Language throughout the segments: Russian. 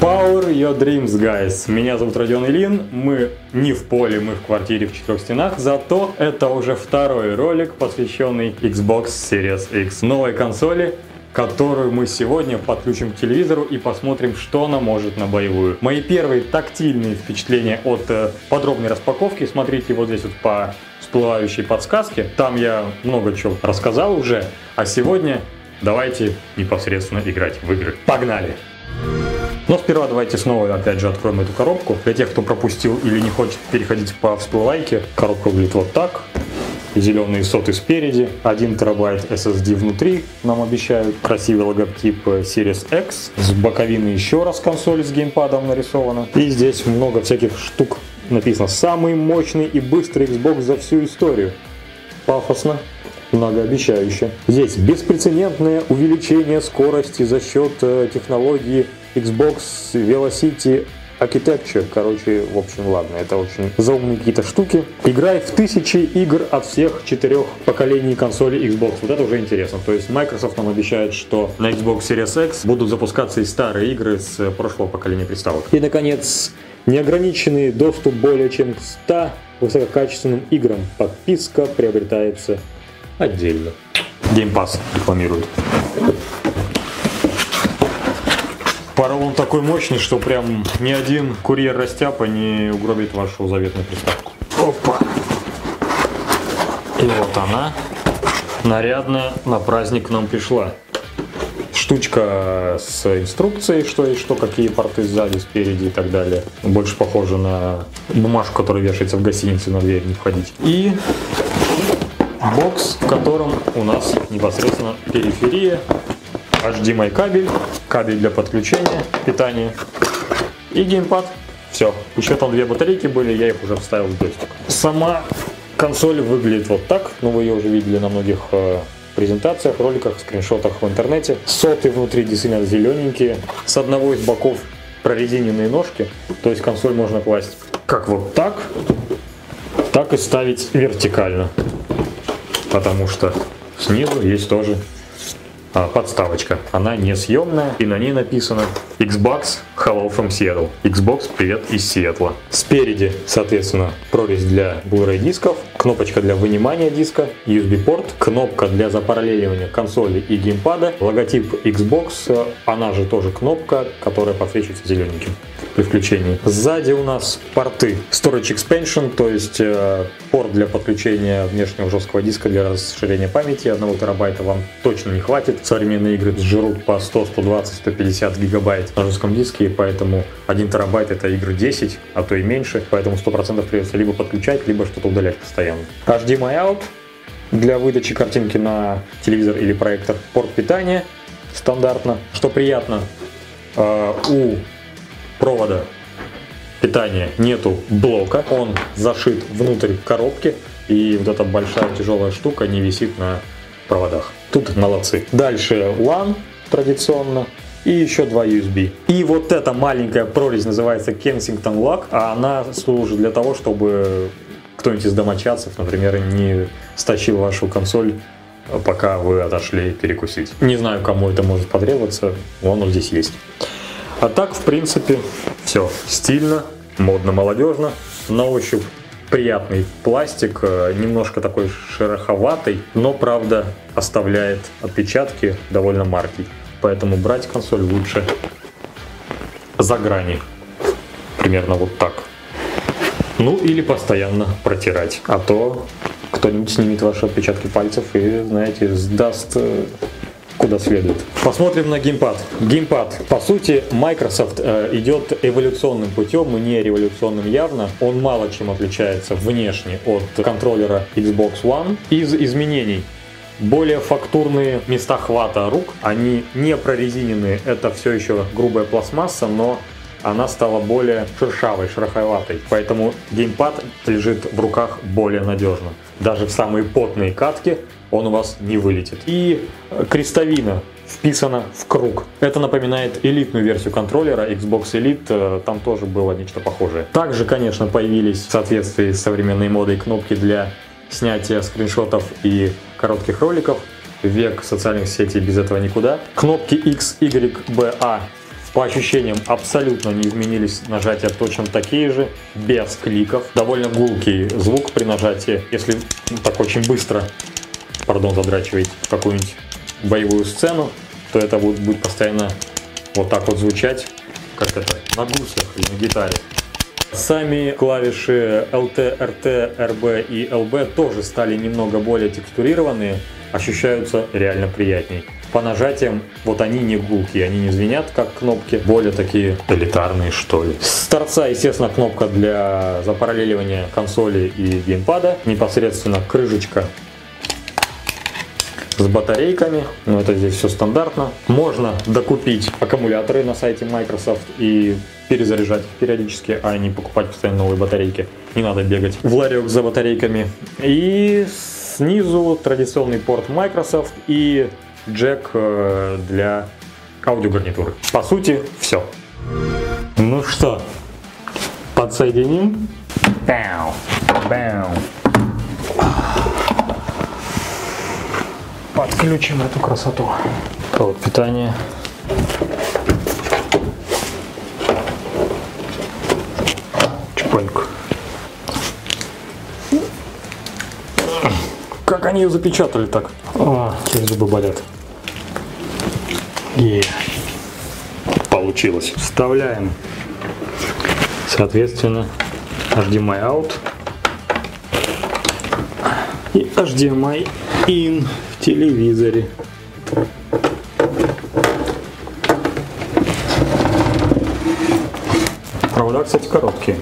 Power Your Dreams, guys. Меня зовут Родион Ильин. Мы не в поле, мы в квартире в четырех стенах. Зато это уже второй ролик, посвященный Xbox Series X. Новой консоли, которую мы сегодня подключим к телевизору и посмотрим, что она может на боевую. Мои первые тактильные впечатления от э, подробной распаковки смотрите вот здесь вот по всплывающей подсказке. Там я много чего рассказал уже, а сегодня давайте непосредственно играть в игры. Погнали! Но сперва давайте снова опять же откроем эту коробку. Для тех, кто пропустил или не хочет переходить по всплывайке, коробка выглядит вот так. Зеленые соты спереди, 1 терабайт SSD внутри, нам обещают. Красивый логотип Series X. С боковины еще раз консоль с геймпадом нарисована. И здесь много всяких штук. Написано «Самый мощный и быстрый Xbox за всю историю». Пафосно, многообещающе. Здесь беспрецедентное увеличение скорости за счет э, технологии Xbox Velocity Architecture, короче, в общем, ладно, это очень заумные какие-то штуки. Играет в тысячи игр от всех четырех поколений консолей Xbox. Вот это уже интересно. То есть Microsoft нам обещает, что на Xbox Series X будут запускаться и старые игры с прошлого поколения приставок. И, наконец, неограниченный доступ более чем к 100 высококачественным играм. Подписка приобретается отдельно. Game Pass рекламируют. Порол он такой мощный, что прям ни один курьер растяпа не угробит вашу заветную приставку. Опа! И вот она, нарядная, на праздник к нам пришла. Штучка с инструкцией, что и что, какие порты сзади, спереди и так далее. Больше похоже на бумажку, которая вешается в гостинице на дверь, не входить. И бокс, в котором у нас непосредственно периферия HDMI кабель, кабель для подключения, питания и геймпад. Все. Еще там две батарейки были, я их уже вставил в джойстик. Сама консоль выглядит вот так. Ну, вы ее уже видели на многих э, презентациях, роликах, скриншотах в интернете. Соты внутри действительно зелененькие. С одного из боков прорезиненные ножки. То есть консоль можно класть как вот так, так и ставить вертикально. Потому что снизу есть тоже подставочка. Она несъемная и на ней написано Xbox Hello from Seattle. Xbox привет из Сиэтла. Спереди, соответственно, прорезь для Blu-ray дисков, кнопочка для вынимания диска, USB-порт, кнопка для запараллеливания консоли и геймпада, логотип Xbox, она же тоже кнопка, которая подсвечивается зелененьким при включении. Сзади у нас порты Storage Expansion, то есть э, порт для подключения внешнего жесткого диска для расширения памяти. 1 терабайта вам точно не хватит. Современные игры жрут по 100, 120, 150 гигабайт на жестком диске, поэтому 1 терабайт это игры 10, а то и меньше. Поэтому 100% придется либо подключать, либо что-то удалять постоянно. HDMI out для выдачи картинки на телевизор или проектор. Порт питания стандартно. Что приятно, э, у провода питания нету блока, он зашит внутрь коробки, и вот эта большая тяжелая штука не висит на проводах. Тут молодцы. Дальше LAN традиционно, и еще два USB. И вот эта маленькая прорезь называется Kensington Lock, а она служит для того, чтобы кто-нибудь из домочадцев, например, не стащил вашу консоль пока вы отошли перекусить. Не знаю, кому это может потребоваться, он здесь есть. А так, в принципе, все стильно, модно, молодежно. На ощупь приятный пластик, э, немножко такой шероховатый, но, правда, оставляет отпечатки довольно маркий. Поэтому брать консоль лучше за грани. Примерно вот так. Ну или постоянно протирать. А то кто-нибудь снимет ваши отпечатки пальцев и, знаете, сдаст э, куда следует. Посмотрим на геймпад. Геймпад. По сути, Microsoft э, идет эволюционным путем, не революционным явно. Он мало чем отличается внешне от контроллера Xbox One. Из изменений более фактурные места хвата рук, они не прорезиненные, это все еще грубая пластмасса, но она стала более шершавой, шероховатой. Поэтому геймпад лежит в руках более надежно. Даже в самые потные катки он у вас не вылетит. И крестовина вписана в круг. Это напоминает элитную версию контроллера Xbox Elite, э, там тоже было нечто похожее. Также, конечно, появились в соответствии с современной модой кнопки для снятия скриншотов и коротких роликов. Век социальных сетей без этого никуда. Кнопки X, Y, B, A По ощущениям абсолютно не изменились нажатия точно такие же, без кликов. Довольно гулкий звук при нажатии. Если так очень быстро, пардон, задрачиваете какую-нибудь боевую сцену, то это будет, будет постоянно вот так вот звучать, как это, на гусях или на гитаре. Сами клавиши LT, RT, RB и LB тоже стали немного более текстурированные, ощущаются реально приятней. По нажатиям, вот они не гулкие, они не звенят как кнопки, более такие элитарные что ли. С торца, естественно, кнопка для запараллеливания консоли и геймпада, непосредственно крышечка с батарейками, но это здесь все стандартно. Можно докупить аккумуляторы на сайте Microsoft и перезаряжать их периодически, а не покупать постоянно новые батарейки. Не надо бегать в ларек за батарейками. И снизу традиционный порт Microsoft и джек э, для аудиогарнитуры. По сути, все. Ну что, подсоединим. Бау, бау. Подключим эту красоту. Провод питания. Чпоньку. Они ее запечатали так? О, теперь зубы болят. Yeah. Получилось. Вставляем, соответственно, HDMI out и HDMI in в телевизоре. Провода, кстати, короткие.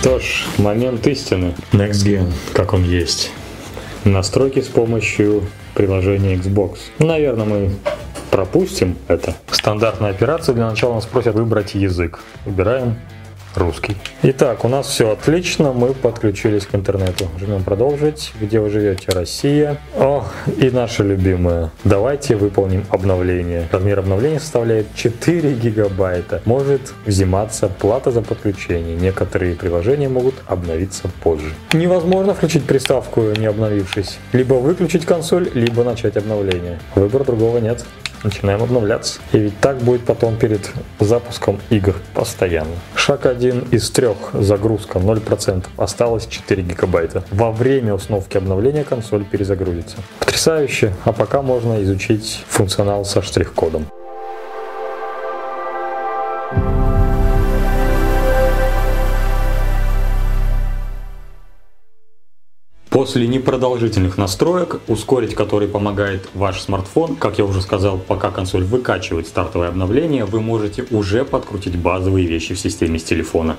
Что ж, момент истины. Next Gen, как он есть. Настройки с помощью приложения Xbox. Наверное, мы пропустим это. Стандартная операция. Для начала нас просят выбрать язык. Выбираем русский. Итак, у нас все отлично, мы подключились к интернету. Жмем продолжить. Где вы живете? Россия. О, и наша любимая. Давайте выполним обновление. Размер обновления составляет 4 гигабайта. Может взиматься плата за подключение. Некоторые приложения могут обновиться позже. Невозможно включить приставку, не обновившись. Либо выключить консоль, либо начать обновление. Выбора другого нет начинаем обновляться. И ведь так будет потом перед запуском игр постоянно. Шаг один из трех, загрузка 0%, осталось 4 гигабайта. Во время установки обновления консоль перезагрузится. Потрясающе, а пока можно изучить функционал со штрих-кодом. После непродолжительных настроек, ускорить который помогает ваш смартфон, как я уже сказал, пока консоль выкачивает стартовое обновление, вы можете уже подкрутить базовые вещи в системе с телефона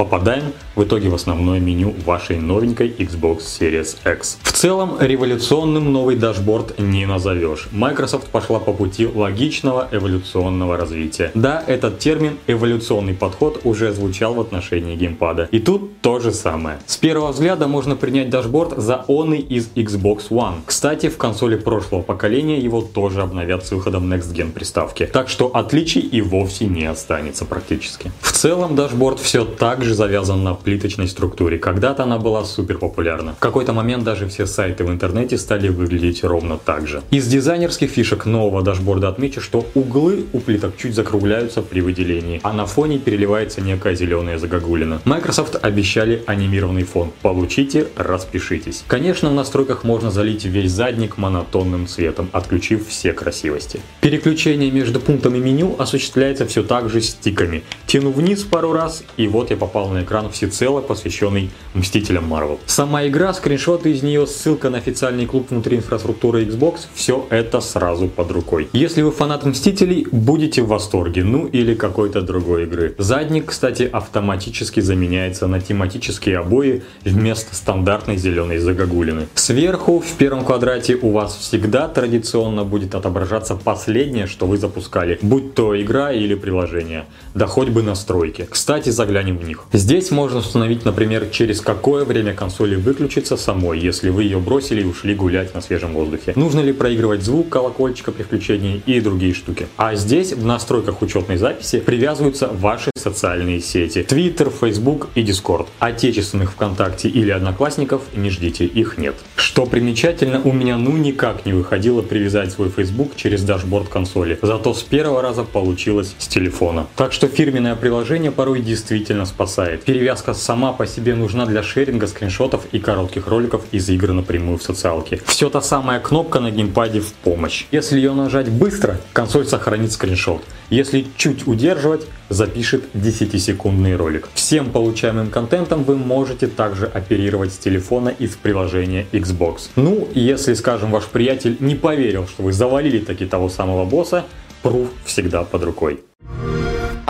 попадаем в итоге в основное меню вашей новенькой Xbox Series X. В целом революционным новый дашборд не назовешь. Microsoft пошла по пути логичного эволюционного развития. Да, этот термин эволюционный подход уже звучал в отношении геймпада. И тут то же самое. С первого взгляда можно принять дашборд за оный из Xbox One. Кстати, в консоли прошлого поколения его тоже обновят с выходом Next Gen приставки. Так что отличий и вовсе не останется практически. В целом дашборд все так же также завязан на плиточной структуре. Когда-то она была супер популярна. В какой-то момент даже все сайты в интернете стали выглядеть ровно так же. Из дизайнерских фишек нового дашборда отмечу, что углы у плиток чуть закругляются при выделении, а на фоне переливается некая зеленая загогулина. Microsoft обещали анимированный фон. Получите, распишитесь. Конечно, в настройках можно залить весь задник монотонным цветом, отключив все красивости. Переключение между пунктами меню осуществляется все так же стиками. Тяну вниз пару раз, и вот я попал попал на экран всецело посвященный Мстителям Марвел. Сама игра, скриншоты из нее, ссылка на официальный клуб внутри инфраструктуры Xbox, все это сразу под рукой. Если вы фанат Мстителей, будете в восторге, ну или какой-то другой игры. Задник, кстати, автоматически заменяется на тематические обои вместо стандартной зеленой загогулины. Сверху в первом квадрате у вас всегда традиционно будет отображаться последнее, что вы запускали, будь то игра или приложение, да хоть бы настройки. Кстати, заглянем в них. Других. Здесь можно установить, например, через какое время консоли выключится самой, если вы ее бросили и ушли гулять на свежем воздухе. Нужно ли проигрывать звук колокольчика при включении и другие штуки. А здесь в настройках учетной записи привязываются ваши социальные сети. Twitter, Facebook и Discord. Отечественных ВКонтакте или Одноклассников не ждите, их нет. Что примечательно, у меня ну никак не выходило привязать свой Facebook через дашборд консоли. Зато с первого раза получилось с телефона. Так что фирменное приложение порой действительно спасает. Перевязка сама по себе нужна для шеринга скриншотов и коротких роликов из игр напрямую в социалке. Все та самая кнопка на геймпаде в помощь. Если ее нажать быстро, консоль сохранит скриншот. Если чуть удерживать, запишет 10-секундный ролик. Всем получаемым контентом вы можете также оперировать с телефона из приложения Xbox. Ну, если, скажем, ваш приятель не поверил, что вы завалили таки того самого босса, пруф всегда под рукой.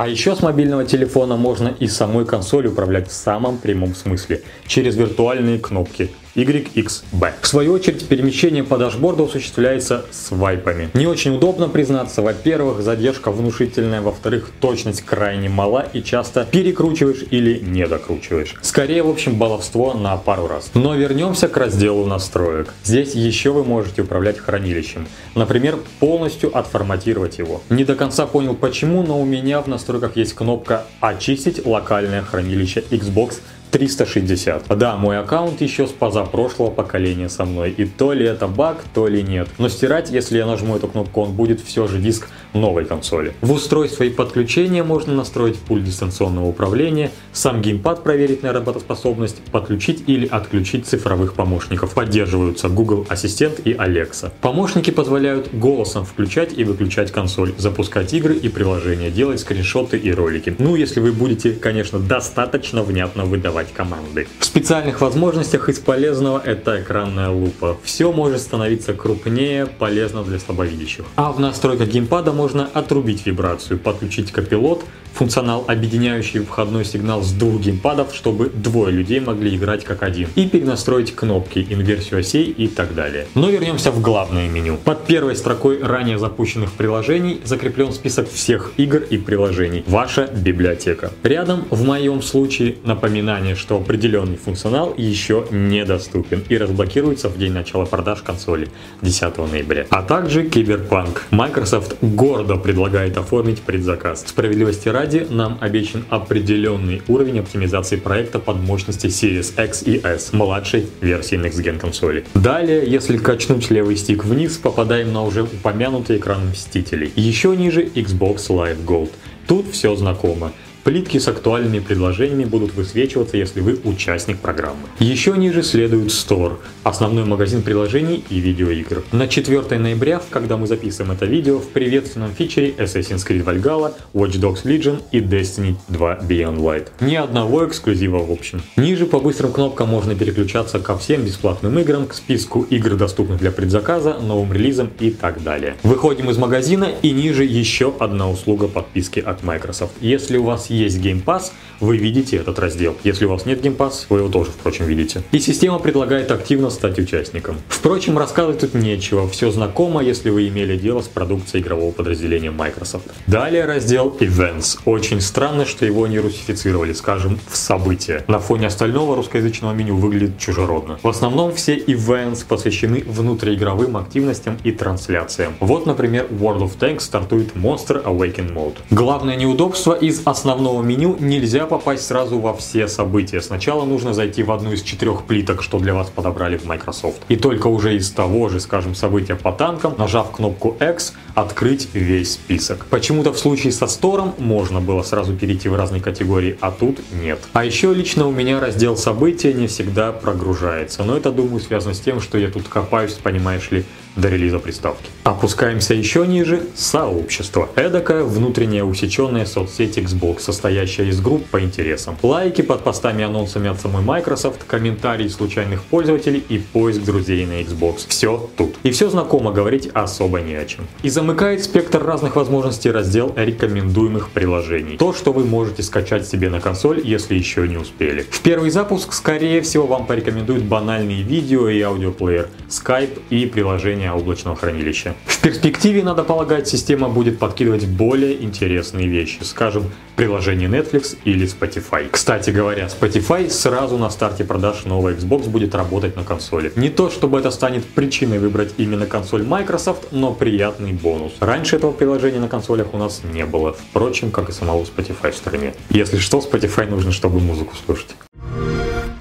А еще с мобильного телефона можно и самой консоль управлять в самом прямом смысле, через виртуальные кнопки. YXB. В свою очередь, перемещение по дашборду осуществляется свайпами. Не очень удобно признаться. Во-первых, задержка внушительная, во-вторых, точность крайне мала и часто перекручиваешь или не докручиваешь. Скорее, в общем, баловство на пару раз. Но вернемся к разделу настроек. Здесь еще вы можете управлять хранилищем. Например, полностью отформатировать его. Не до конца понял почему, но у меня в настройках есть кнопка «Очистить локальное хранилище Xbox 360. Да, мой аккаунт еще с позапрошлого поколения со мной. И то ли это баг, то ли нет. Но стирать, если я нажму эту кнопку, он будет все же диск новой консоли. В устройстве и подключения можно настроить пульт дистанционного управления, сам геймпад проверить на работоспособность, подключить или отключить цифровых помощников. Поддерживаются Google Ассистент и Alexa. Помощники позволяют голосом включать и выключать консоль, запускать игры и приложения, делать скриншоты и ролики. Ну, если вы будете, конечно, достаточно внятно выдавать команды. В специальных возможностях из полезного это экранная лупа. Все может становиться крупнее, полезно для слабовидящих. А в настройках геймпада можно отрубить вибрацию, подключить копилот, функционал, объединяющий входной сигнал с двух геймпадов, чтобы двое людей могли играть как один, и перенастроить кнопки, инверсию осей и так далее. Но вернемся в главное меню. Под первой строкой ранее запущенных приложений закреплен список всех игр и приложений. Ваша библиотека. Рядом, в моем случае, напоминание, что определенный функционал еще недоступен и разблокируется в день начала продаж консоли 10 ноября. А также Киберпанк. Microsoft гордо предлагает оформить предзаказ. Справедливости ради, нам обещан определенный уровень оптимизации проекта под мощности Series X и S, младшей версии Next Gen консоли. Далее, если качнуть левый стик вниз, попадаем на уже упомянутый экран Мстителей. Еще ниже Xbox Live Gold. Тут все знакомо. Плитки с актуальными предложениями будут высвечиваться, если вы участник программы. Еще ниже следует Store, основной магазин приложений и видеоигр. На 4 ноября, когда мы записываем это видео, в приветственном фичере Assassin's Creed Valhalla, Watch Dogs Legion и Destiny 2 Beyond Light. Ни одного эксклюзива в общем. Ниже по быстрым кнопкам можно переключаться ко всем бесплатным играм, к списку игр, доступных для предзаказа, новым релизам и так далее. Выходим из магазина и ниже еще одна услуга подписки от Microsoft. Если у вас есть Game Pass, вы видите этот раздел. Если у вас нет Game Pass, вы его тоже, впрочем, видите. И система предлагает активно стать участником. Впрочем, рассказывать тут нечего, все знакомо, если вы имели дело с продукцией игрового подразделения Microsoft. Далее раздел Events. Очень странно, что его не русифицировали, скажем, в события. На фоне остального русскоязычного меню выглядит чужеродно. В основном все Events посвящены внутриигровым активностям и трансляциям. Вот, например, World of Tanks стартует Monster Awaken Mode. Главное неудобство из основного основного меню нельзя попасть сразу во все события. Сначала нужно зайти в одну из четырех плиток, что для вас подобрали в Microsoft. И только уже из того же, скажем, события по танкам, нажав кнопку X, открыть весь список. Почему-то в случае со стором можно было сразу перейти в разные категории, а тут нет. А еще лично у меня раздел события не всегда прогружается. Но это, думаю, связано с тем, что я тут копаюсь, понимаешь ли, до релиза приставки. Опускаемся еще ниже. Сообщество. Эдакая внутренняя усеченная соцсеть Xbox, состоящая из групп по интересам. Лайки под постами анонсами от самой Microsoft, комментарии случайных пользователей и поиск друзей на Xbox. Все тут. И все знакомо, говорить особо не о чем. И замыкает спектр разных возможностей раздел рекомендуемых приложений. То, что вы можете скачать себе на консоль, если еще не успели. В первый запуск, скорее всего, вам порекомендуют банальные видео и аудиоплеер, Skype и приложение использования облачного хранилища. В перспективе, надо полагать, система будет подкидывать более интересные вещи, скажем, приложение Netflix или Spotify. Кстати говоря, Spotify сразу на старте продаж нового Xbox будет работать на консоли. Не то, чтобы это станет причиной выбрать именно консоль Microsoft, но приятный бонус. Раньше этого приложения на консолях у нас не было, впрочем, как и самого Spotify в стране. Если что, Spotify нужно, чтобы музыку слушать.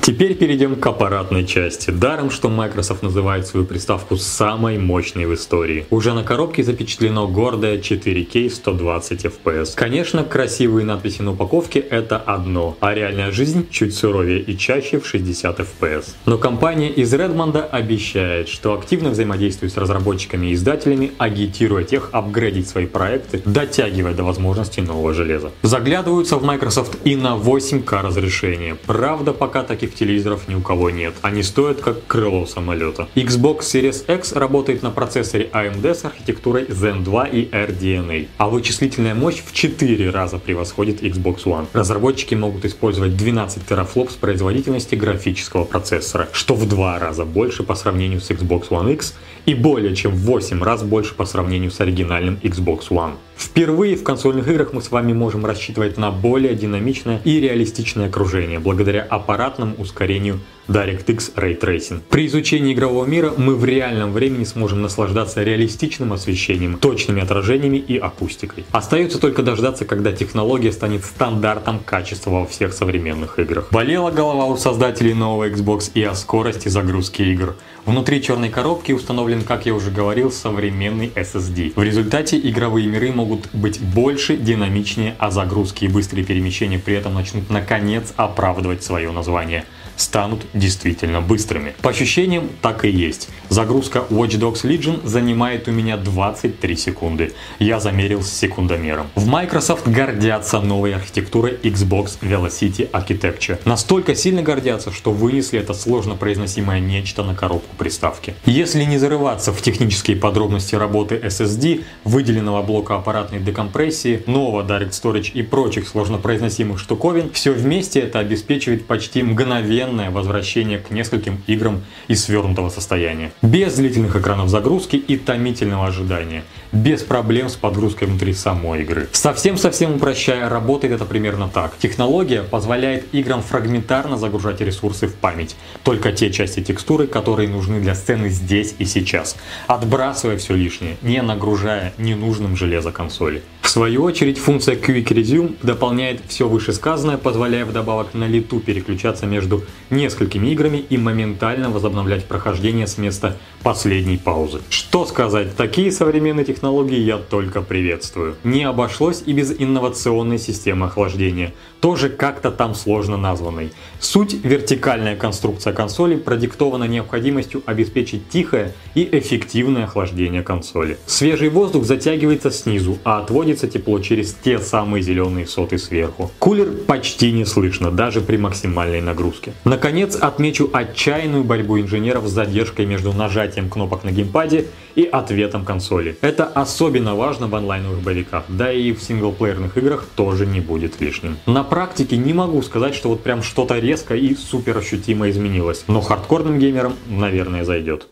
Теперь перейдем к аппаратной части. Даром, что Microsoft называет свою приставку самой мощной в истории. Уже на коробке запечатлено гордое 4K 120 FPS. Конечно, красивые надписи на упаковке это одно, а реальная жизнь чуть суровее и чаще в 60 FPS. Но компания из Redmond обещает, что активно взаимодействует с разработчиками и издателями, агитируя тех апгрейдить свои проекты, дотягивая до возможностей нового железа. Заглядываются в Microsoft и на 8К разрешение. Правда, пока таких телевизоров ни у кого нет. Они стоят как крыло самолета. Xbox Series X работает на процессоре AMD с архитектурой Zen 2 и RDNA, а вычислительная мощь в 4 раза превосходит Xbox One. Разработчики могут использовать 12 терафлопс производительности графического процессора, что в 2 раза больше по сравнению с Xbox One X и более чем в 8 раз больше по сравнению с оригинальным Xbox One. Впервые в консольных играх мы с вами можем рассчитывать на более динамичное и реалистичное окружение, благодаря аппаратному ускорению DirectX Ray Tracing. При изучении игрового мира мы в реальном времени сможем наслаждаться реалистичным освещением, точными отражениями и акустикой. Остается только дождаться, когда технология станет стандартом качества во всех современных играх. Болела голова у создателей нового Xbox и о скорости загрузки игр. Внутри черной коробки установлен, как я уже говорил, современный SSD. В результате игровые миры могут быть больше, динамичнее, а загрузки и быстрые перемещения при этом начнут наконец оправдывать свое название станут действительно быстрыми. По ощущениям так и есть. Загрузка Watch Dogs Legion занимает у меня 23 секунды. Я замерил с секундомером. В Microsoft гордятся новой архитектурой Xbox Velocity Architecture. Настолько сильно гордятся, что вынесли это сложно произносимое нечто на коробку приставки. Если не зарываться в технические подробности работы SSD, выделенного блока аппаратной декомпрессии, нового Direct Storage и прочих сложно произносимых штуковин, все вместе это обеспечивает почти мгновенно мгновенное возвращение к нескольким играм из свернутого состояния. Без длительных экранов загрузки и томительного ожидания. Без проблем с подгрузкой внутри самой игры. Совсем-совсем упрощая, работает это примерно так. Технология позволяет играм фрагментарно загружать ресурсы в память. Только те части текстуры, которые нужны для сцены здесь и сейчас. Отбрасывая все лишнее, не нагружая ненужным железо консоли. В свою очередь, функция Quick Resume дополняет все вышесказанное, позволяя вдобавок на лету переключаться между несколькими играми и моментально возобновлять прохождение с места последней паузы. Что сказать, такие современные технологии я только приветствую. Не обошлось и без инновационной системы охлаждения, тоже как-то там сложно названной. Суть вертикальная конструкция консоли продиктована необходимостью обеспечить тихое и эффективное охлаждение консоли. Свежий воздух затягивается снизу, а отводится тепло через те самые зеленые соты сверху. Кулер почти не слышно, даже при максимальной нагрузке. Наконец, отмечу отчаянную борьбу инженеров с задержкой между нажатием кнопок на геймпаде и ответом консоли. Это особенно важно в онлайновых боевиках, да и в синглплеерных играх тоже не будет лишним. На практике не могу сказать, что вот прям что-то резко и супер ощутимо изменилось, но хардкорным геймерам, наверное, зайдет.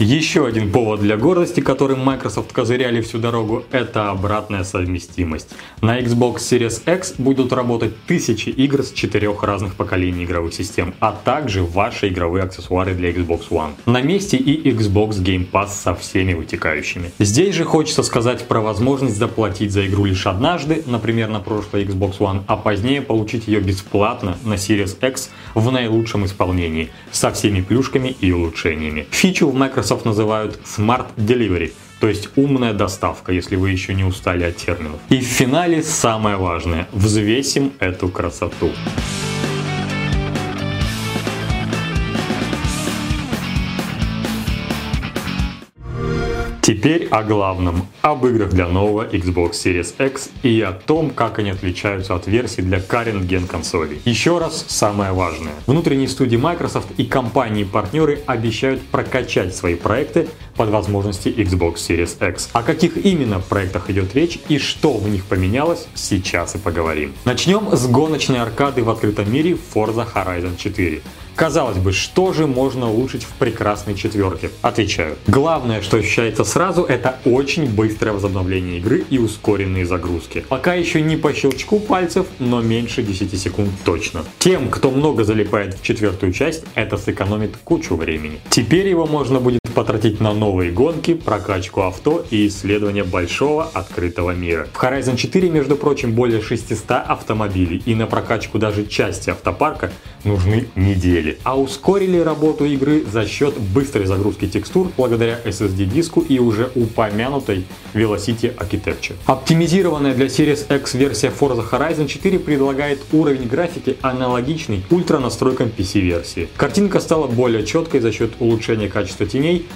Еще один повод для гордости, которым Microsoft козыряли всю дорогу, это обратная совместимость. На Xbox Series X будут работать тысячи игр с четырех разных поколений игровых систем, а также ваши игровые аксессуары для Xbox One. На месте и Xbox Game Pass со всеми вытекающими. Здесь же хочется сказать про возможность заплатить за игру лишь однажды, например, на прошлой Xbox One, а позднее получить ее бесплатно на Series X в наилучшем исполнении, со всеми плюшками и улучшениями. Фичу в Microsoft Microsoft называют Smart Delivery, то есть умная доставка, если вы еще не устали от терминов. И в финале самое важное – взвесим эту красоту. Теперь о главном, об играх для нового Xbox Series X и о том, как они отличаются от версий для current gen консолей. Еще раз, самое важное. Внутренние студии Microsoft и компании-партнеры обещают прокачать свои проекты под возможности Xbox Series X. О каких именно проектах идет речь и что в них поменялось, сейчас и поговорим. Начнем с гоночной аркады в открытом мире Forza Horizon 4. Казалось бы, что же можно улучшить в прекрасной четверке? Отвечаю. Главное, что ощущается сразу, это очень быстрое возобновление игры и ускоренные загрузки. Пока еще не по щелчку пальцев, но меньше 10 секунд точно. Тем, кто много залипает в четвертую часть, это сэкономит кучу времени. Теперь его можно будет потратить на новые гонки, прокачку авто и исследование большого открытого мира. В Horizon 4, между прочим, более 600 автомобилей, и на прокачку даже части автопарка нужны недели. А ускорили работу игры за счет быстрой загрузки текстур благодаря SSD-диску и уже упомянутой Velocity Architecture. Оптимизированная для Series X версия Forza Horizon 4 предлагает уровень графики аналогичный ультра настройкам PC-версии. Картинка стала более четкой за счет улучшения качества теней,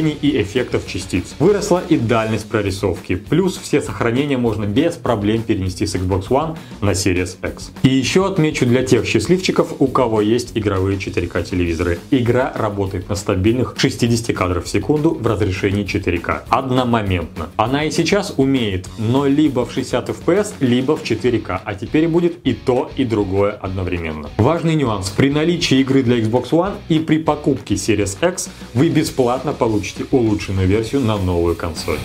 отражений и эффектов частиц. Выросла и дальность прорисовки, плюс все сохранения можно без проблем перенести с Xbox One на Series X. И еще отмечу для тех счастливчиков, у кого есть игровые 4К телевизоры. Игра работает на стабильных 60 кадров в секунду в разрешении 4К одномоментно. Она и сейчас умеет, но либо в 60 FPS, либо в 4К, а теперь будет и то, и другое одновременно. Важный нюанс. При наличии игры для Xbox One и при покупке Series X вы бесплатно получите улучшенную версию на новую консоль.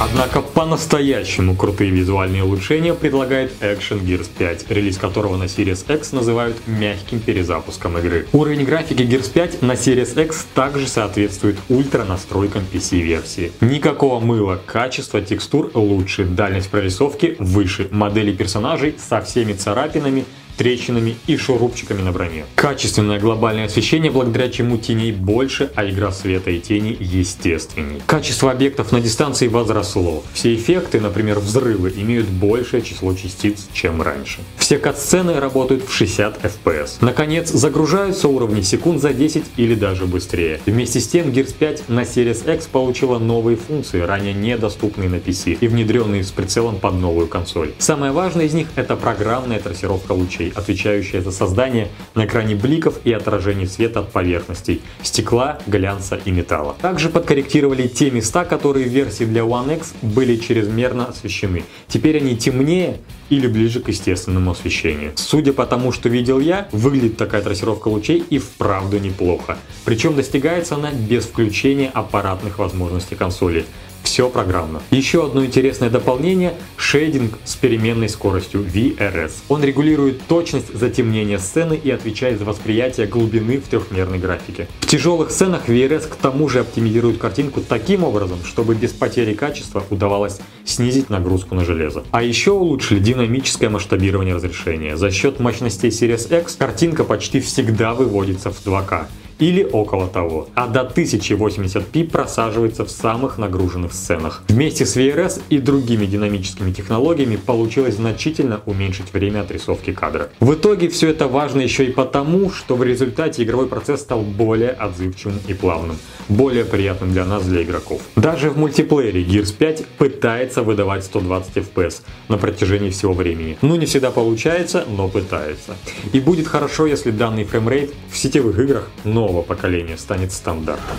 Однако по-настоящему крутые визуальные улучшения предлагает Action Gears 5, релиз которого на Series X называют мягким перезапуском игры. Уровень графики Gears 5 на Series X также соответствует ультра настройкам PC-версии. Никакого мыла, качество текстур лучше, дальность прорисовки выше, модели персонажей со всеми царапинами трещинами и шурупчиками на броне. Качественное глобальное освещение, благодаря чему теней больше, а игра света и тени естественней. Качество объектов на дистанции возросло. Все эффекты, например взрывы, имеют большее число частиц, чем раньше. Все кат-сцены работают в 60 FPS. Наконец, загружаются уровни секунд за 10 или даже быстрее. Вместе с тем, Gears 5 на Series X получила новые функции, ранее недоступные на PC и внедренные с прицелом под новую консоль. Самое важное из них это программная трассировка лучей отвечающая за создание на экране бликов и отражений света от поверхностей, стекла, глянца и металла. Также подкорректировали те места, которые в версии для One X были чрезмерно освещены. Теперь они темнее или ближе к естественному освещению. Судя по тому, что видел я, выглядит такая трассировка лучей и вправду неплохо. Причем достигается она без включения аппаратных возможностей консоли. Все программно. Еще одно интересное дополнение – шейдинг с переменной скоростью VRS. Он регулирует точность затемнения сцены и отвечает за восприятие глубины в трехмерной графике. В тяжелых сценах VRS к тому же оптимизирует картинку таким образом, чтобы без потери качества удавалось снизить нагрузку на железо. А еще улучшили динамическое масштабирование разрешения. За счет мощностей Series X картинка почти всегда выводится в 2К или около того, а до 1080p просаживается в самых нагруженных сценах. Вместе с VRS и другими динамическими технологиями получилось значительно уменьшить время отрисовки кадра. В итоге все это важно еще и потому, что в результате игровой процесс стал более отзывчивым и плавным, более приятным для нас, для игроков. Даже в мультиплеере Gears 5 пытается выдавать 120 FPS на протяжении всего времени. Ну не всегда получается, но пытается. И будет хорошо, если данный фреймрейт в сетевых играх, но нового поколения станет стандартом.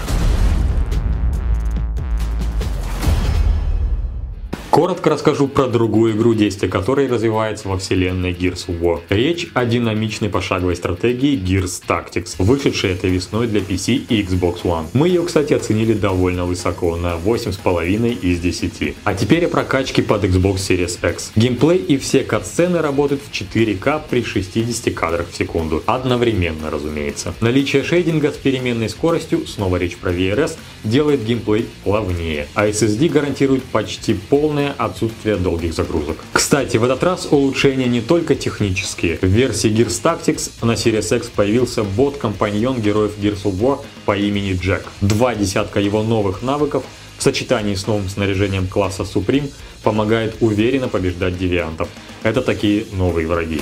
Коротко расскажу про другую игру, действие которой развивается во вселенной Gears of War. Речь о динамичной пошаговой стратегии Gears Tactics, вышедшей этой весной для PC и Xbox One. Мы ее, кстати, оценили довольно высоко, на 8,5 из 10. А теперь о прокачке под Xbox Series X. Геймплей и все катсцены работают в 4К при 60 кадрах в секунду. Одновременно, разумеется. Наличие шейдинга с переменной скоростью, снова речь про VRS, делает геймплей плавнее, а SSD гарантирует почти полное полное отсутствие долгих загрузок. Кстати, в этот раз улучшения не только технические. В версии Gears Tactics на Series X появился бот-компаньон героев Gears of War по имени Джек. Два десятка его новых навыков в сочетании с новым снаряжением класса Supreme помогает уверенно побеждать девиантов. Это такие новые враги.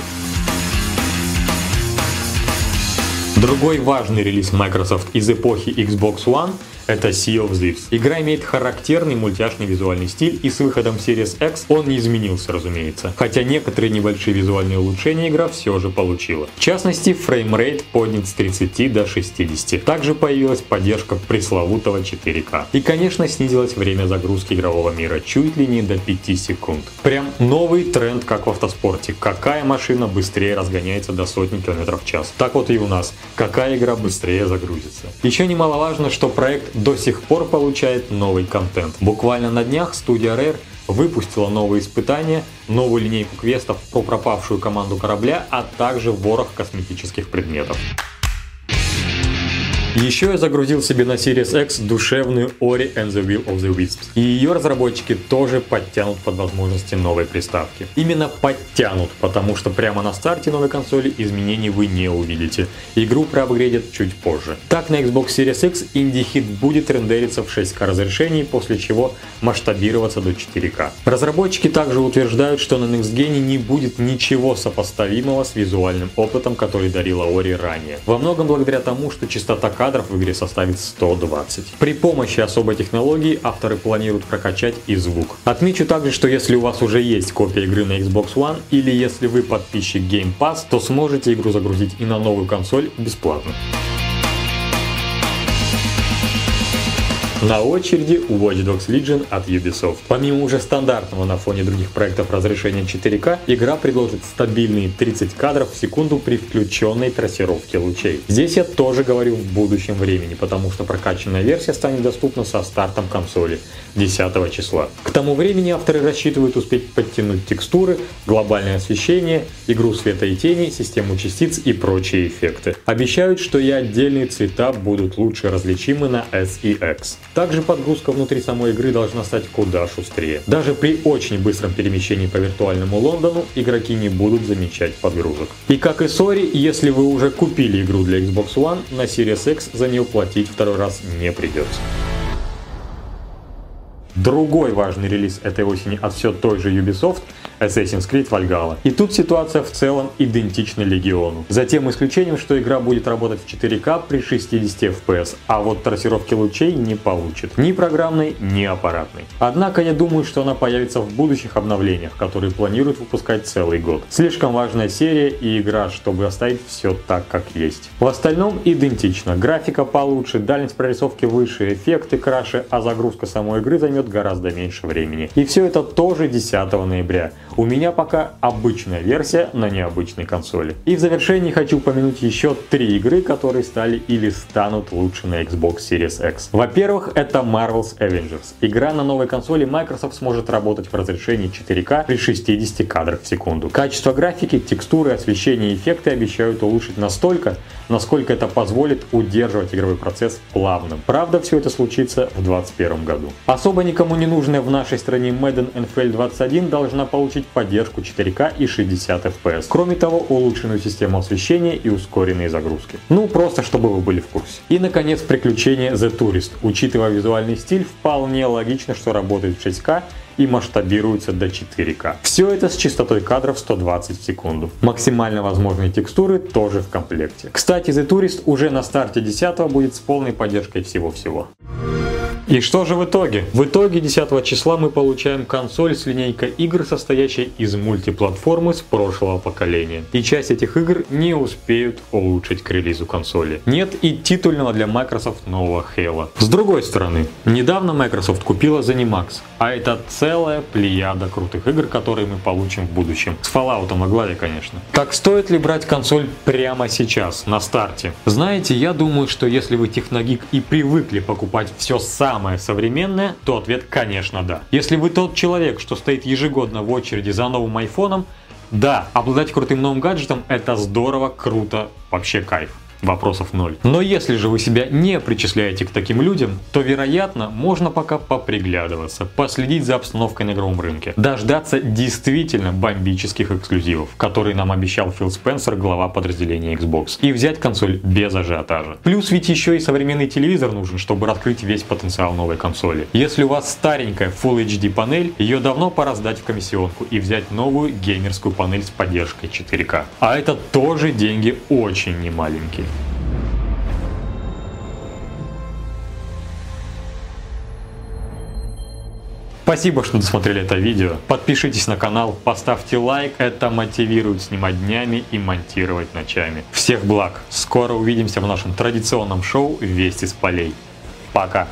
Другой важный релиз Microsoft из эпохи Xbox One это Sea of Thieves. Игра имеет характерный мультяшный визуальный стиль, и с выходом Series X он не изменился, разумеется. Хотя некоторые небольшие визуальные улучшения игра все же получила. В частности, фреймрейт поднят с 30 до 60. Также появилась поддержка пресловутого 4К. И, конечно, снизилось время загрузки игрового мира чуть ли не до 5 секунд. Прям новый тренд, как в автоспорте. Какая машина быстрее разгоняется до сотни километров в час. Так вот и у нас. Какая игра быстрее загрузится. Еще немаловажно, что проект до сих пор получает новый контент. Буквально на днях студия Rare выпустила новые испытания, новую линейку квестов про пропавшую команду корабля, а также ворох косметических предметов. Еще я загрузил себе на Series X душевную Ori and the Will of the Wisps. И ее разработчики тоже подтянут под возможности новой приставки. Именно подтянут, потому что прямо на старте новой консоли изменений вы не увидите. Игру проапгрейдят чуть позже. Так на Xbox Series X Indie Hit будет рендериться в 6К разрешении, после чего масштабироваться до 4К. Разработчики также утверждают, что на Next Gen не будет ничего сопоставимого с визуальным опытом, который дарила Ori ранее. Во многом благодаря тому, что частота кадров в игре составит 120. При помощи особой технологии авторы планируют прокачать и звук. Отмечу также, что если у вас уже есть копия игры на Xbox One или если вы подписчик Game Pass, то сможете игру загрузить и на новую консоль бесплатно. На очереди Watch Dogs Legion от Ubisoft. Помимо уже стандартного на фоне других проектов разрешения 4К, игра предложит стабильные 30 кадров в секунду при включенной трассировке лучей. Здесь я тоже говорю в будущем времени, потому что прокачанная версия станет доступна со стартом консоли 10 числа. К тому времени авторы рассчитывают успеть подтянуть текстуры, глобальное освещение, игру света и тени, систему частиц и прочие эффекты. Обещают, что и отдельные цвета будут лучше различимы на S и X. Также подгрузка внутри самой игры должна стать куда шустрее. Даже при очень быстром перемещении по виртуальному Лондону игроки не будут замечать подгрузок. И как и Sori, если вы уже купили игру для Xbox One, на Series X за нее платить второй раз не придется. Другой важный релиз этой осени от все той же Ubisoft Assassin's Creed Valhalla. И тут ситуация в целом идентична Легиону. За тем исключением, что игра будет работать в 4К при 60 FPS, а вот трассировки лучей не получит. Ни программной, ни аппаратной. Однако я думаю, что она появится в будущих обновлениях, которые планируют выпускать целый год. Слишком важная серия и игра, чтобы оставить все так, как есть. В остальном идентично. Графика получше, дальность прорисовки выше, эффекты краше, а загрузка самой игры займет гораздо меньше времени. И все это тоже 10 ноября. У меня пока обычная версия на необычной консоли. И в завершении хочу упомянуть еще три игры, которые стали или станут лучше на Xbox Series X. Во-первых, это Marvel's Avengers. Игра на новой консоли Microsoft сможет работать в разрешении 4К при 60 кадрах в секунду. Качество графики, текстуры, освещение и эффекты обещают улучшить настолько, насколько это позволит удерживать игровой процесс плавным. Правда, все это случится в 2021 году. Особо никому не нужная в нашей стране Madden NFL 21 должна получить поддержку 4К и 60 FPS. Кроме того, улучшенную систему освещения и ускоренные загрузки. Ну, просто чтобы вы были в курсе. И, наконец, приключение The Tourist. Учитывая визуальный стиль, вполне логично, что работает в 6К и масштабируется до 4К. Все это с частотой кадров 120 в секунду. Максимально возможные текстуры тоже в комплекте. Кстати, The Tourist уже на старте 10 будет с полной поддержкой всего-всего. И что же в итоге? В итоге 10 числа мы получаем консоль с линейкой игр, состоящей из мультиплатформы с прошлого поколения. И часть этих игр не успеют улучшить к релизу консоли. Нет и титульного для Microsoft нового Halo. С другой стороны, недавно Microsoft купила ZeniMax, а это целая плеяда крутых игр, которые мы получим в будущем. С Fallout во главе, конечно. Так стоит ли брать консоль прямо сейчас, на старте? Знаете, я думаю, что если вы техногик и привыкли покупать все сам самое современное, то ответ конечно да. Если вы тот человек, что стоит ежегодно в очереди за новым айфоном, да, обладать крутым новым гаджетом это здорово, круто, вообще кайф вопросов ноль. Но если же вы себя не причисляете к таким людям, то вероятно можно пока поприглядываться, последить за обстановкой на игровом рынке, дождаться действительно бомбических эксклюзивов, которые нам обещал Фил Спенсер, глава подразделения Xbox, и взять консоль без ажиотажа. Плюс ведь еще и современный телевизор нужен, чтобы раскрыть весь потенциал новой консоли. Если у вас старенькая Full HD панель, ее давно пора сдать в комиссионку и взять новую геймерскую панель с поддержкой 4К. А это тоже деньги очень немаленькие. Спасибо, что досмотрели это видео. Подпишитесь на канал, поставьте лайк, это мотивирует снимать днями и монтировать ночами. Всех благ! Скоро увидимся в нашем традиционном шоу «Вести с полей». Пока!